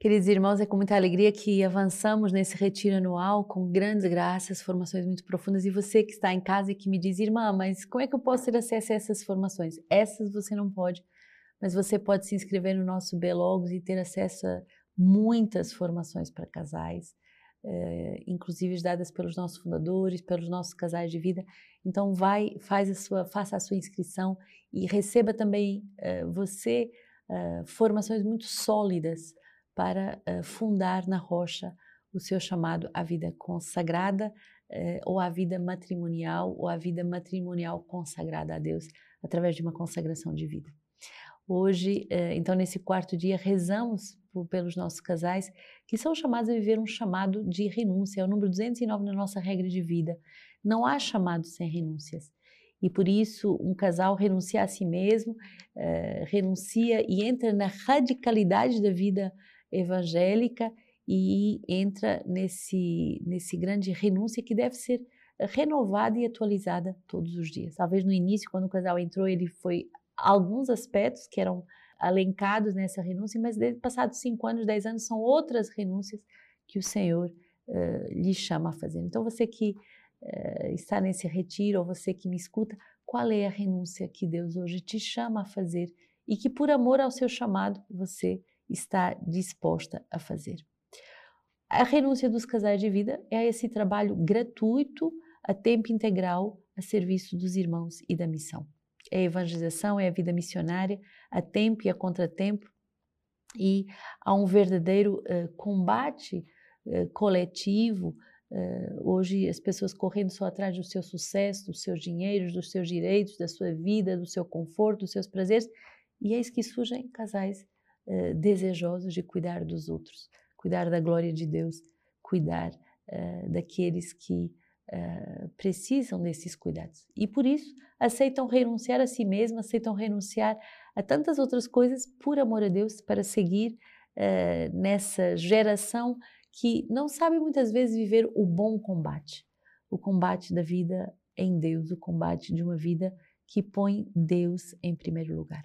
Queridos irmãos, é com muita alegria que avançamos nesse retiro anual com grandes graças, formações muito profundas. E você que está em casa e que me diz, irmã, mas como é que eu posso ter acesso a essas formações? Essas você não pode, mas você pode se inscrever no nosso Belogos e ter acesso a muitas formações para casais, eh, inclusive dadas pelos nossos fundadores, pelos nossos casais de vida. Então vai, faz a sua, faça a sua inscrição e receba também eh, você eh, formações muito sólidas para uh, fundar na rocha o seu chamado à vida consagrada uh, ou à vida matrimonial ou à vida matrimonial consagrada a Deus através de uma consagração de vida. Hoje, uh, então, nesse quarto dia, rezamos pelos nossos casais que são chamados a viver um chamado de renúncia. É o número 209 na nossa regra de vida. Não há chamado sem renúncias e por isso um casal renuncia a si mesmo, renuncia e entra na radicalidade da vida evangélica e entra nesse, nesse grande renúncia que deve ser renovada e atualizada todos os dias. Talvez no início, quando o casal entrou, ele foi alguns aspectos que eram alencados nessa renúncia, mas passados cinco anos, dez anos, são outras renúncias que o Senhor uh, lhe chama a fazer. Então, você que uh, está nesse retiro, ou você que me escuta, qual é a renúncia que Deus hoje te chama a fazer e que, por amor ao seu chamado, você está disposta a fazer. A renúncia dos casais de vida é esse trabalho gratuito, a tempo integral, a serviço dos irmãos e da missão. É a evangelização, é a vida missionária, a tempo e a contratempo, e há um verdadeiro uh, combate uh, coletivo. Uh, hoje, as pessoas correndo só atrás do seu sucesso, dos seus dinheiros, dos seus direitos, da sua vida, do seu conforto, dos seus prazeres, e eis que surgem casais eh, desejosos de cuidar dos outros, cuidar da glória de Deus, cuidar uh, daqueles que uh, precisam desses cuidados. E por isso aceitam renunciar a si mesmos, aceitam renunciar a tantas outras coisas por amor a Deus para seguir nessa geração que não sabe muitas vezes viver o bom combate, o combate da vida em Deus, o combate de uma vida que põe Deus em primeiro lugar.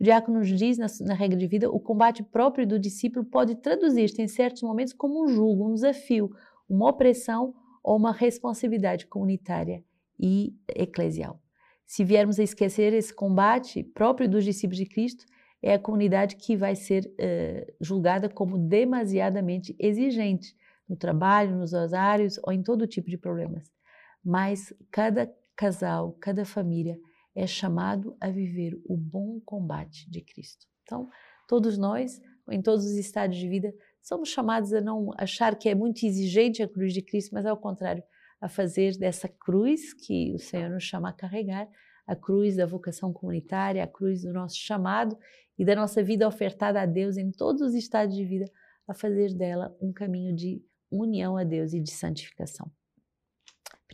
O diácono nos diz na, na, regra de vida, o combate próprio do discípulo pode traduzir-se em certos momentos como um julgo, um desafio, uma opressão ou uma responsabilidade comunitária e eclesial. Se viermos a esquecer esse combate próprio dos discípulos de Cristo, é a comunidade que vai ser uh, julgada como demasiadamente exigente no trabalho, nos horários ou em todo tipo de problemas. Mas cada casal, cada família é chamado a viver o bom combate de Cristo. Então, todos nós, em todos os estádios de vida, somos chamados a não achar que é muito exigente a cruz de Cristo, mas ao contrário, a fazer dessa cruz que o Senhor nos chama a carregar, a cruz da vocação comunitária, a cruz do nosso chamado e da nossa vida ofertada a Deus em todos os estádios de vida, a fazer dela um caminho de união a Deus e de santificação.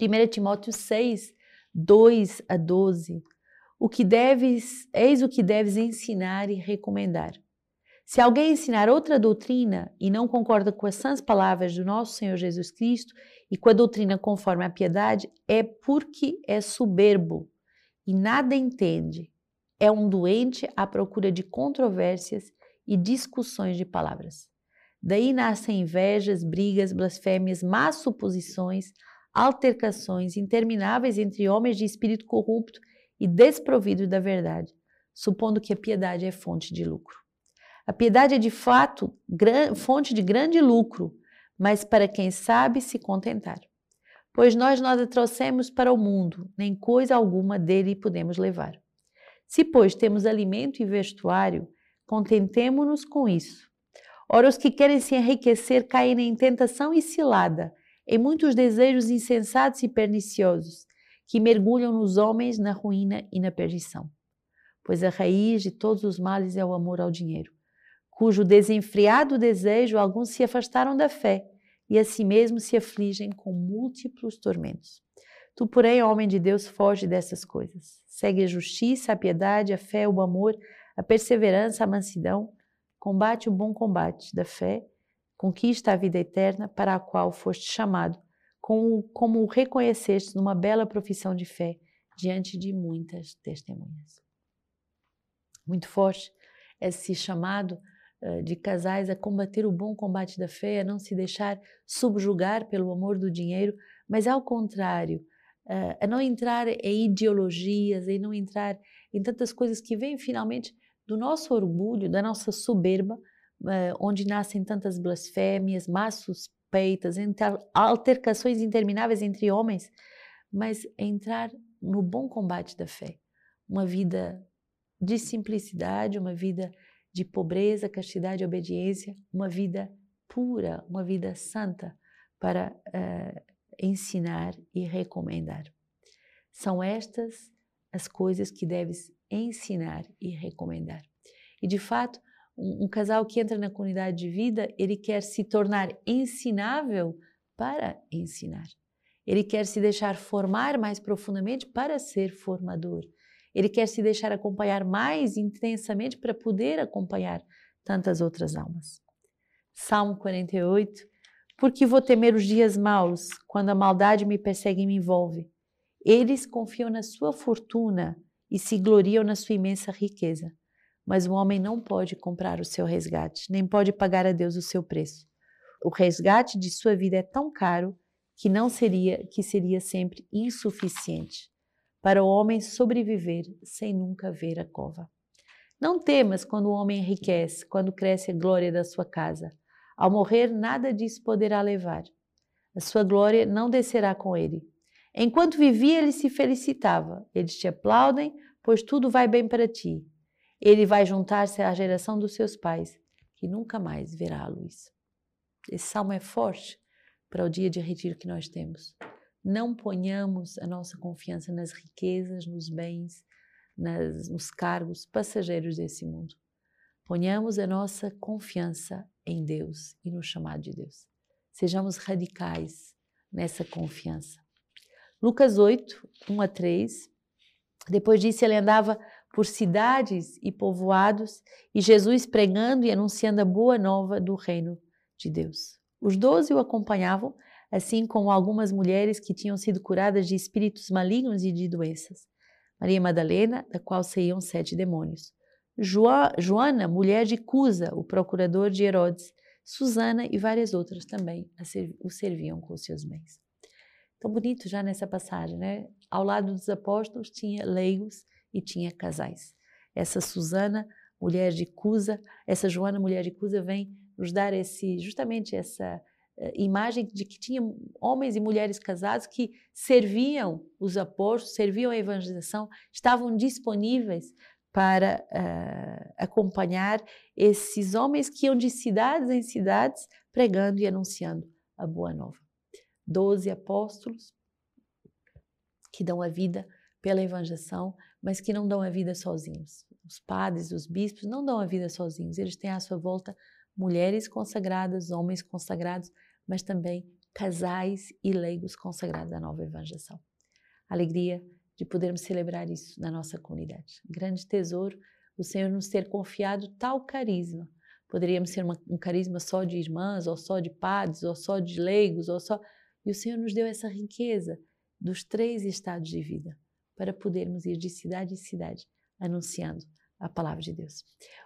1 Timóteo 6, 2 a 12 o que deves, eis o que deves ensinar e recomendar. Se alguém ensinar outra doutrina e não concorda com as sãs palavras do nosso Senhor Jesus Cristo e com a doutrina conforme a piedade, é porque é soberbo e nada entende. É um doente à procura de controvérsias e discussões de palavras. Daí nascem invejas, brigas, blasfêmias, más suposições, altercações intermináveis entre homens de espírito corrupto e desprovido da verdade, supondo que a piedade é fonte de lucro. A piedade é de fato fonte de grande lucro, mas para quem sabe se contentar. Pois nós nada trouxemos para o mundo, nem coisa alguma dele podemos levar. Se, pois, temos alimento e vestuário, contentemo-nos com isso. Ora, os que querem se enriquecer caem em tentação e cilada, em muitos desejos insensatos e perniciosos, que mergulham nos homens na ruína e na perdição. Pois a raiz de todos os males é o amor ao dinheiro, cujo desenfreado desejo alguns se afastaram da fé e a si mesmos se afligem com múltiplos tormentos. Tu, porém, homem de Deus, foge dessas coisas. Segue a justiça, a piedade, a fé, o amor, a perseverança, a mansidão. Combate o bom combate da fé, conquista a vida eterna para a qual foste chamado como, como reconheceste numa bela profissão de fé diante de muitas testemunhas. Muito forte esse chamado de casais a combater o bom combate da fé, a não se deixar subjugar pelo amor do dinheiro, mas ao contrário, a não entrar em ideologias, e não entrar em tantas coisas que vêm finalmente do nosso orgulho, da nossa soberba, onde nascem tantas blasfêmias, más suspeitas, altercações intermináveis entre homens, mas entrar no bom combate da fé, uma vida de simplicidade, uma vida de pobreza, castidade e obediência, uma vida pura, uma vida santa para uh, ensinar e recomendar. São estas as coisas que deves ensinar e recomendar. E de fato, um, um casal que entra na comunidade de vida, ele quer se tornar ensinável para ensinar. Ele quer se deixar formar mais profundamente para ser formador. Ele quer se deixar acompanhar mais intensamente para poder acompanhar tantas outras almas. Salmo 48. Porque vou temer os dias maus, quando a maldade me persegue e me envolve. Eles confiam na sua fortuna e se gloriam na sua imensa riqueza. Mas o homem não pode comprar o seu resgate, nem pode pagar a Deus o seu preço. O resgate de sua vida é tão caro que não seria que seria sempre insuficiente para o homem sobreviver sem nunca ver a cova. Não temas quando o homem enriquece, quando cresce a glória da sua casa. Ao morrer, nada disso poderá levar. A sua glória não descerá com ele. Enquanto vivia, ele se felicitava. Eles te aplaudem, pois tudo vai bem para ti. Ele vai juntar-se à geração dos seus pais, que nunca mais verá a luz. Esse salmo é forte, para o dia de retiro que nós temos. Não ponhamos a nossa confiança nas riquezas, nos bens, nas, nos cargos passageiros desse mundo. Ponhamos a nossa confiança em Deus e no chamado de Deus. Sejamos radicais nessa confiança. Lucas 8, 1 a 3. Depois disso, ele andava por cidades e povoados e Jesus pregando e anunciando a boa nova do reino de Deus. Os doze o acompanhavam, assim como algumas mulheres que tinham sido curadas de espíritos malignos e de doenças. Maria Madalena, da qual saíam sete demônios. Joana, mulher de Cusa, o procurador de Herodes. Susana e várias outras também o serviam com seus bens. Tão bonito já nessa passagem, né? Ao lado dos apóstolos tinha leigos e tinha casais. Essa Susana, mulher de Cusa, essa Joana, mulher de Cusa, vem nos dar esse, justamente essa uh, imagem de que tinha homens e mulheres casados que serviam os apóstolos, serviam a evangelização, estavam disponíveis para uh, acompanhar esses homens que iam de cidades em cidades pregando e anunciando a boa nova. Doze apóstolos que dão a vida pela evangelização, mas que não dão a vida sozinhos. Os padres, os bispos não dão a vida sozinhos, eles têm à sua volta mulheres consagradas, homens consagrados, mas também casais e leigos consagrados à nova evangelização. Alegria de podermos celebrar isso na nossa comunidade. Grande tesouro o Senhor nos ter confiado tal carisma. Poderíamos ser uma, um carisma só de irmãs, ou só de padres, ou só de leigos, ou só. E o Senhor nos deu essa riqueza dos três estados de vida para podermos ir de cidade em cidade anunciando a palavra de Deus.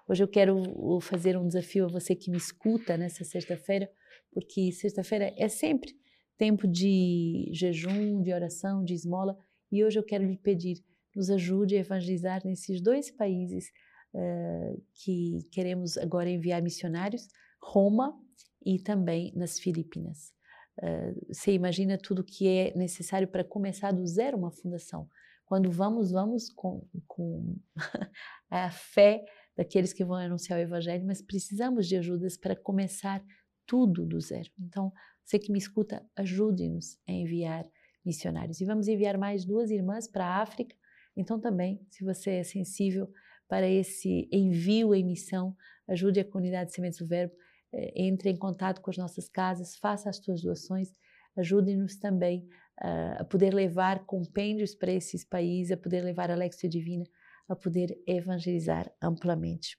Hoje eu quero fazer um desafio a você que me escuta nessa sexta-feira, porque sexta-feira é sempre tempo de jejum, de oração, de esmola, e hoje eu quero lhe pedir, nos ajude a evangelizar nesses dois países uh, que queremos agora enviar missionários, Roma e também nas Filipinas. Uh, você imagina tudo que é necessário para começar do zero uma fundação. Quando vamos, vamos com, com a fé daqueles que vão anunciar o Evangelho, mas precisamos de ajudas para começar tudo do zero. Então, você que me escuta, ajude-nos a enviar missionários. E vamos enviar mais duas irmãs para a África. Então, também, se você é sensível para esse envio em missão, ajude a comunidade Sementes do Verbo, eh, entre em contato com as nossas casas, faça as suas doações, ajude-nos também a poder levar compêndios para esses países, a poder levar a Lexia Divina, a poder evangelizar amplamente.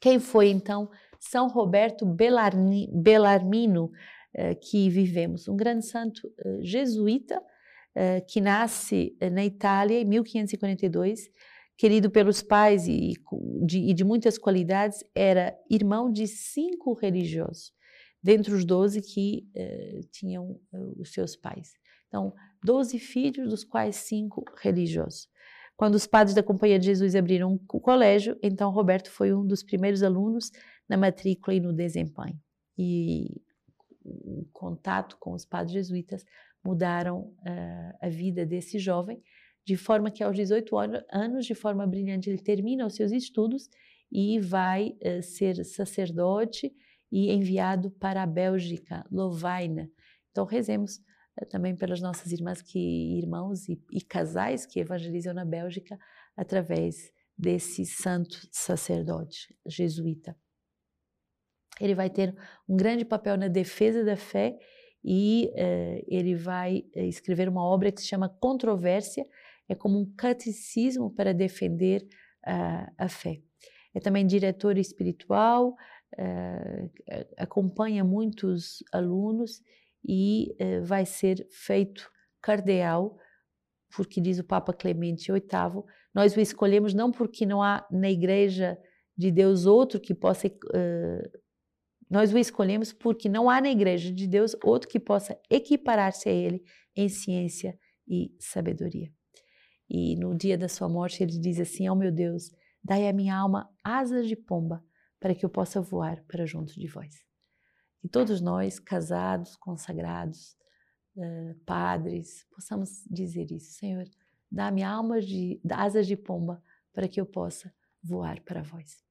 Quem foi então São Roberto Bellarni, Bellarmino eh, que vivemos? Um grande santo eh, jesuíta eh, que nasce na Itália em 1542, querido pelos pais e de, de muitas qualidades, era irmão de cinco religiosos, dentre os doze que uh, tinham os seus pais. Então, doze filhos, dos quais cinco religiosos. Quando os padres da Companhia de Jesus abriram o colégio, então Roberto foi um dos primeiros alunos na matrícula e no desempenho. E o contato com os padres jesuítas mudaram uh, a vida desse jovem, de forma que aos 18 anos, de forma brilhante, ele termina os seus estudos e vai uh, ser sacerdote e enviado para a Bélgica, Lovaina. Então rezemos também pelas nossas irmãs que irmãos e, e casais que evangelizam na Bélgica através desse santo sacerdote jesuíta. Ele vai ter um grande papel na defesa da fé e uh, ele vai eh, escrever uma obra que se chama Controvérsia, é como um catecismo para defender uh, a fé. É também diretor espiritual, uh, acompanha muitos alunos e vai ser feito cardeal, porque diz o Papa Clemente VIII, nós o escolhemos não porque não há na Igreja de Deus outro que possa nós o escolhemos porque não há na Igreja de Deus outro que possa equiparar-se a ele em ciência e sabedoria. E no dia da sua morte ele diz assim: "Ó oh, meu Deus, dai à minha alma asas de pomba, para que eu possa voar para junto de vós." E todos nós, casados, consagrados, uh, padres, possamos dizer isso: Senhor, dá-me alma de asas de pomba, para que eu possa voar para vós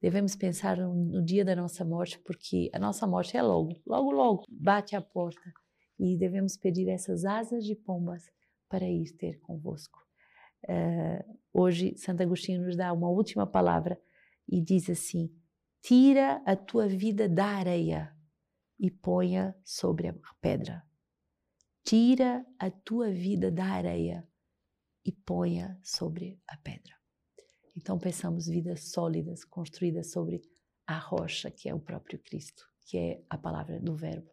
devemos pensar no, no, dia da nossa morte, porque a nossa morte é logo, logo, logo, bate a porta. E devemos pedir essas asas de pombas para ir ter convosco. Uh, hoje, Santo Agostinho nos dá uma última palavra e diz assim: Tira a tua vida da areia e ponha sobre a pedra. Tira a tua vida da areia e ponha sobre a pedra. Então pensamos vidas sólidas, construídas sobre a rocha, que é o próprio Cristo, que é a palavra do Verbo,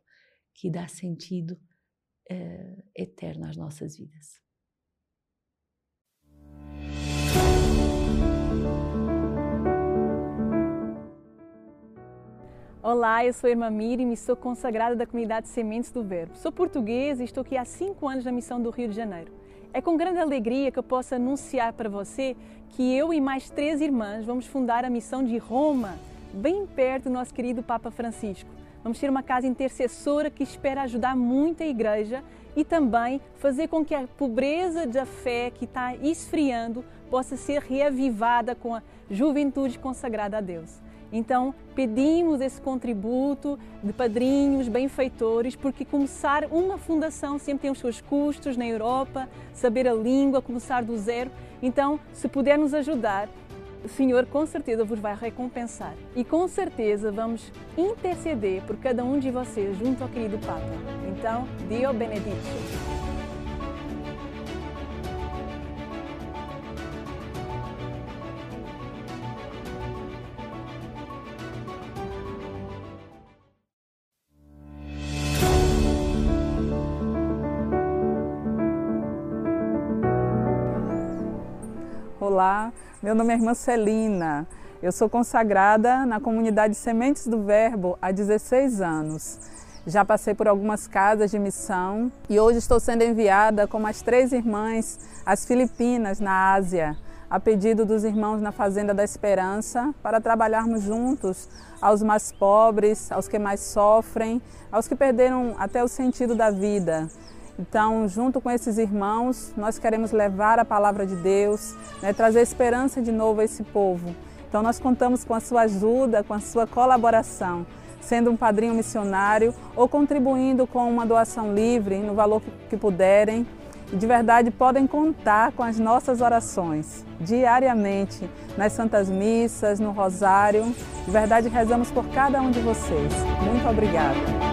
que dá sentido uh, eterno às nossas vidas. Olá, eu sou a irmã Miriam e sou consagrada da comunidade Sementes do Verbo. Sou portuguesa e estou aqui há cinco anos na missão do Rio de Janeiro. É com grande alegria que eu posso anunciar para você que eu e mais três irmãs vamos fundar a missão de Roma, bem perto do nosso querido Papa Francisco. Vamos ter uma casa intercessora que espera ajudar muito a igreja e também fazer com que a pobreza da fé que está esfriando possa ser reavivada com a juventude consagrada a Deus. Então, pedimos esse contributo de padrinhos, benfeitores, porque começar uma fundação sempre tem os seus custos na Europa, saber a língua, começar do zero. Então, se puder nos ajudar, o Senhor com certeza vos vai recompensar. E com certeza vamos interceder por cada um de vocês junto ao querido Papa. Então, Dio benedicite. Olá, meu nome é irmã Celina. Eu sou consagrada na comunidade Sementes do Verbo há 16 anos. Já passei por algumas casas de missão e hoje estou sendo enviada com mais três irmãs às Filipinas, na Ásia, a pedido dos irmãos na Fazenda da Esperança, para trabalharmos juntos aos mais pobres, aos que mais sofrem, aos que perderam até o sentido da vida então, junto com esses irmãos, nós queremos levar a palavra de Deus, né, trazer esperança de novo a esse povo. Então, nós contamos com a sua ajuda, com a sua colaboração, sendo um padrinho missionário ou contribuindo com uma doação livre, no valor que, puderem. E de verdade podem contar com as nossas orações diariamente nas Santas Missas, no Rosário. De verdade rezamos por cada um de vocês. Muito obrigada.